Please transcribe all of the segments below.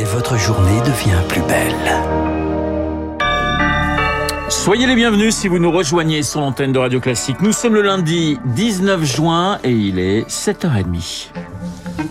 et votre journée devient plus belle. Soyez les bienvenus si vous nous rejoignez sur l'antenne de Radio Classique. Nous sommes le lundi 19 juin et il est 7h30.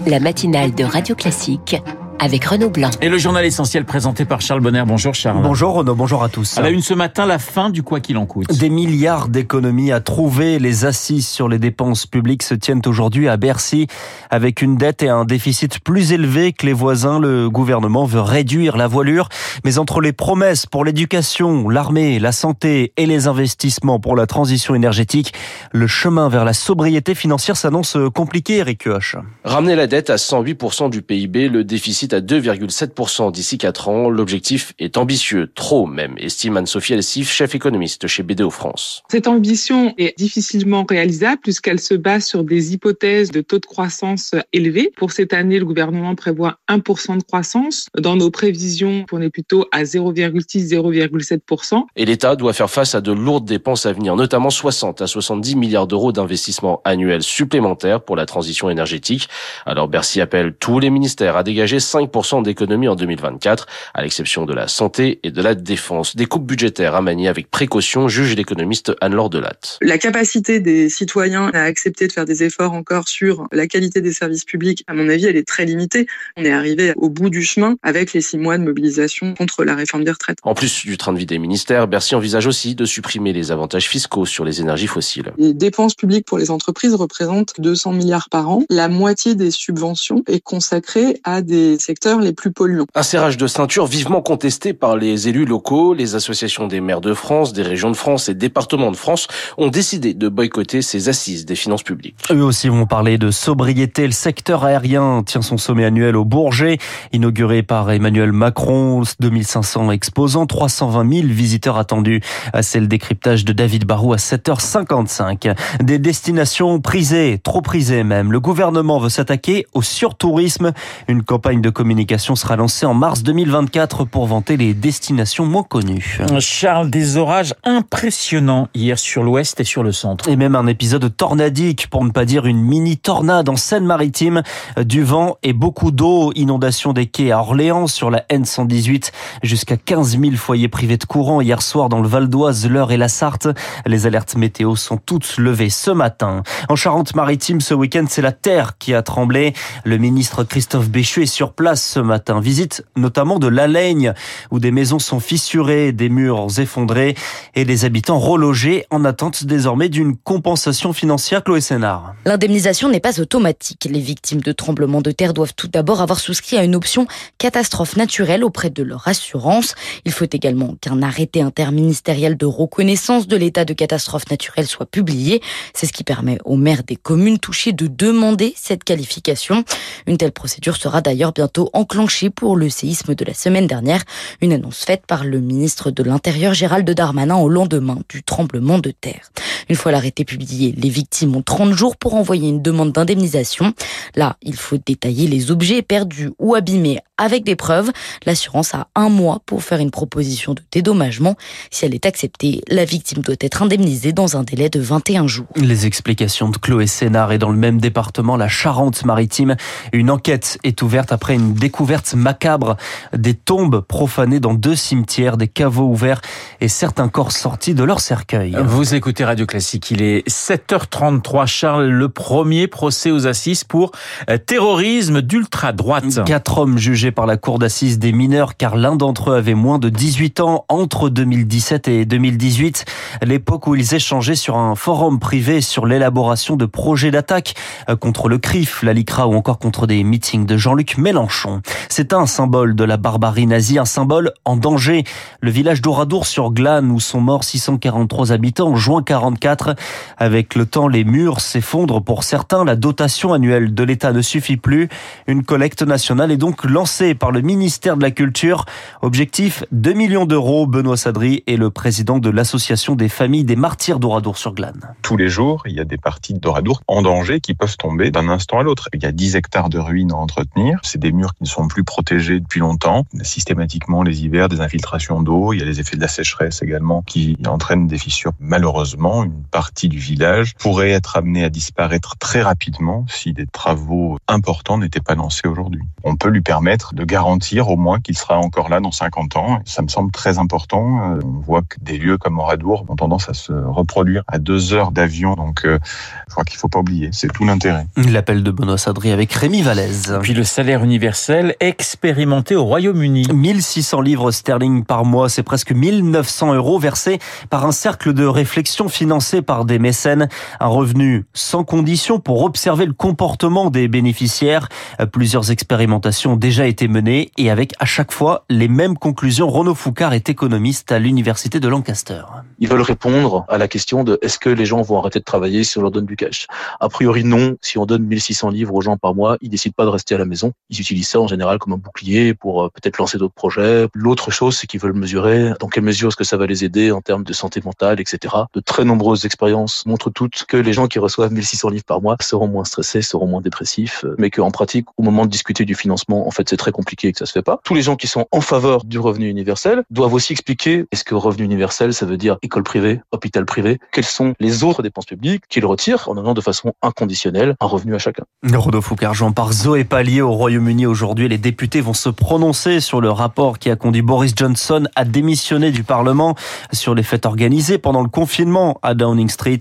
La matinale de Radio Classique avec Renaud Blanc. Et le journal essentiel présenté par Charles Bonner. Bonjour Charles. Bonjour Renaud, bonjour à tous. À la une ce matin, la fin du quoi qu'il en coûte. Des milliards d'économies à trouver. Les assises sur les dépenses publiques se tiennent aujourd'hui à Bercy. Avec une dette et un déficit plus élevé que les voisins, le gouvernement veut réduire la voilure. Mais entre les promesses pour l'éducation, l'armée, la santé et les investissements pour la transition énergétique, le chemin vers la sobriété financière s'annonce compliqué, Eric Huoche. Ramener la dette à 108% du PIB, le déficit à 2,7% d'ici 4 ans. L'objectif est ambitieux, trop même, estime Anne-Sophie Alessif, chef économiste chez BDO France. Cette ambition est difficilement réalisable puisqu'elle se base sur des hypothèses de taux de croissance élevés. Pour cette année, le gouvernement prévoit 1% de croissance. Dans nos prévisions, on est plutôt à 0,6-0,7%. Et l'État doit faire face à de lourdes dépenses à venir, notamment 60 à 70 milliards d'euros d'investissements annuels supplémentaires pour la transition énergétique. Alors Bercy appelle tous les ministères à dégager 5 5% d'économie en 2024, à l'exception de la santé et de la défense. Des coupes budgétaires à manier avec précaution, juge l'économiste Anne-Laure Delatte. La capacité des citoyens à accepter de faire des efforts encore sur la qualité des services publics, à mon avis, elle est très limitée. On est arrivé au bout du chemin avec les six mois de mobilisation contre la réforme des retraites. En plus du train de vie des ministères, Bercy envisage aussi de supprimer les avantages fiscaux sur les énergies fossiles. Les dépenses publiques pour les entreprises représentent 200 milliards par an. La moitié des subventions est consacrée à des secteurs les plus polluants. Un serrage de ceinture vivement contesté par les élus locaux, les associations des maires de France, des régions de France et départements de France ont décidé de boycotter ces assises des finances publiques. Eux aussi vont parler de sobriété. Le secteur aérien tient son sommet annuel au Bourget, inauguré par Emmanuel Macron. 2500 exposants, 320 000 visiteurs attendus. C'est le décryptage de David Barou à 7h55. Des destinations prisées, trop prisées même. Le gouvernement veut s'attaquer au surtourisme. Une campagne de communication sera lancée en mars 2024 pour vanter les destinations moins connues. Charles, des orages impressionnants hier sur l'ouest et sur le centre. Et même un épisode tornadique, pour ne pas dire une mini tornade en Seine-Maritime. Du vent et beaucoup d'eau, inondation des quais à Orléans sur la N118. Jusqu'à 15 000 foyers privés de courant hier soir dans le Val d'Oise, l'Eure et la Sarthe. Les alertes météo sont toutes levées ce matin. En Charente-Maritime, ce week-end, c'est la terre qui a tremblé. Le ministre Christophe Béchu est sur place ce matin. Visite notamment de l'Alaigne, où des maisons sont fissurées, des murs effondrés et des habitants relogés en attente désormais d'une compensation financière. Chloé Sénard. L'indemnisation n'est pas automatique. Les victimes de tremblements de terre doivent tout d'abord avoir souscrit à une option catastrophe naturelle auprès de leur assurance. Il faut également qu'un arrêté interministériel de reconnaissance de l'état de catastrophe naturelle soit publié. C'est ce qui permet aux maires des communes touchées de demander cette qualification. Une telle procédure sera d'ailleurs bientôt enclenchée pour le séisme de la semaine dernière. Une annonce faite par le ministre de l'Intérieur Gérald Darmanin au lendemain du tremblement de terre. Une fois l'arrêté publié, les victimes ont 30 jours pour envoyer une demande d'indemnisation. Là, il faut détailler les objets perdus ou abîmés avec des preuves. L'assurance a un mois pour faire une proposition de dédommagement. Si elle est acceptée, la victime doit être indemnisée dans un délai de 21 jours. Les explications de Chloé Sénard et dans le même département, la Charente-Maritime. Une enquête est ouverte après une découverte macabre des tombes profanées dans deux cimetières, des caveaux ouverts et certains corps sortis de leur cercueil. Vous écoutez Radio Classique, il est 7h33. Charles, le premier procès aux assises pour euh, terrorisme d'ultra-droite. Quatre hommes jugés par la cour d'assises des mineurs car l'un d'entre eux avait moins de 18 ans entre 2017 et 2018, l'époque où ils échangeaient sur un forum privé sur l'élaboration de projets d'attaque euh, contre le CRIF, la LICRA ou encore contre des meetings de Jean-Luc Mélenchon. C'est un symbole de la barbarie nazie, un symbole en danger. Le village d'Oradour sur Glane où sont morts 643 habitants en juin 44. Avec le temps, les murs s'effondrent pour certains. La dotation annuelle de l'État ne suffit plus. Une collecte nationale est donc lancée par le ministère de la Culture. Objectif 2 millions d'euros. Benoît Sadri est le président de l'association des familles des martyrs d'Oradour sur Glane. Tous les jours, il y a des parties d'Oradour en danger qui peuvent tomber d'un instant à l'autre. Il y a 10 hectares de ruines à entretenir. C'est des murs qui ne sont plus protégés depuis longtemps. Systématiquement, les hivers, des infiltrations d'eau. Il y a les effets de la sécheresse également qui entraînent des fissures. Malheureusement, une partie du village pourrait être amenée à disparaître très rapidement si des travaux importants n'étaient pas lancés aujourd'hui. On peut lui permettre permettre de garantir au moins qu'il sera encore là dans 50 ans. Ça me semble très important. Euh, on voit que des lieux comme Oradour ont tendance à se reproduire à deux heures d'avion. Donc, euh, je crois qu'il faut pas oublier. C'est tout l'intérêt. L'appel de Benoît Sadri avec Rémi Vallès. Puis le salaire universel expérimenté au Royaume-Uni. 1600 livres sterling par mois, c'est presque 1900 euros versés par un cercle de réflexion financé par des mécènes. Un revenu sans condition pour observer le comportement des bénéficiaires. Plusieurs expérimentations ont déjà été menées et avec à chaque fois les mêmes conclusions. Renaud Foucard est économiste à l'université de Lancaster. Ils veulent répondre à la question de est-ce que les gens vont arrêter de travailler si on leur donne du cash? A priori non. Si on donne 1600 livres aux gens par mois, ils décident pas de rester à la maison. Ils utilisent ça en général comme un bouclier pour euh, peut-être lancer d'autres projets. L'autre chose, c'est qu'ils veulent mesurer dans quelle mesure est-ce que ça va les aider en termes de santé mentale, etc. De très nombreuses expériences montrent toutes que les gens qui reçoivent 1600 livres par mois seront moins stressés, seront moins dépressifs, euh, mais qu'en pratique, au moment de discuter du financement, en fait, c'est très compliqué et que ça se fait pas. Tous les gens qui sont en faveur du revenu universel doivent aussi expliquer est-ce que revenu universel, ça veut dire école privée, hôpital privé, quelles sont les autres dépenses publiques qu'ils retirent en donnant de façon inconditionnelle un revenu à chacun? Rodolphe Foucargeon par Zoé Pallier au Royaume-Uni aujourd'hui. Les députés vont se prononcer sur le rapport qui a conduit Boris Johnson à démissionner du Parlement sur les fêtes organisées pendant le confinement à Downing Street.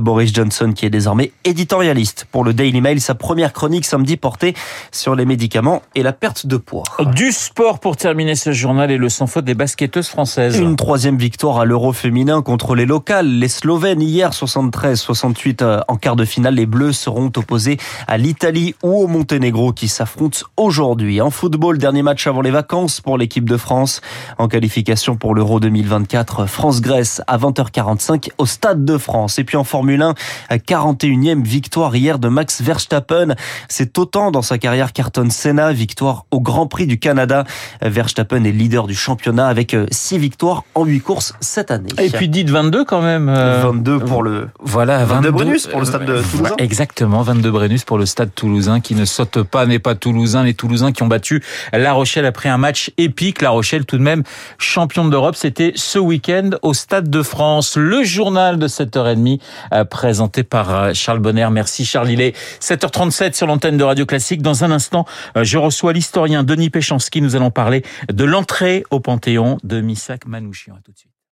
Boris Johnson qui est désormais éditorialiste pour le Daily Mail. Sa première chronique samedi portée sur les médicaments et la perte de poids. Du sport pour terminer ce journal et le sans faute des basketteuses françaises. Une troisième victoire à l'Euro féminin contre les locales, les Slovènes hier 73-68 euh, en quart de finale. Les Bleus seront opposés à l'Italie ou au Monténégro qui s'affrontent aujourd'hui. En football, dernier match avant les vacances pour l'équipe de France en qualification pour l'Euro 2024. France-Grèce à 20h45 au Stade de France. Et puis en Formule 1, 41e victoire hier de Max Verstappen. C'est autant dans sa carrière qu'Ayrton Senna, victoire au Grand Prix du Canada. Verstappen est leader du championnat avec 6 victoires en 8 courses cette année. Et puis dites 22 quand même. 22 pour le voilà 22, bonus pour le stade de Toulousain. Exactement, 22 bonus pour le stade toulousain qui ne saute pas, n'est pas toulousain. Les Toulousains qui ont battu La Rochelle après un match épique. La Rochelle tout de même championne d'Europe. C'était ce week-end au Stade de France. Le journal de 7h30 présenté par Charles Bonner. Merci Charles. Il est 7h37 sur l'antenne de Radio Classique. Dans un instant, je reçois l'historien Denis Péchanski. Nous allons parler de l'entrée au Panthéon de Missak Manouchian. À tout de suite.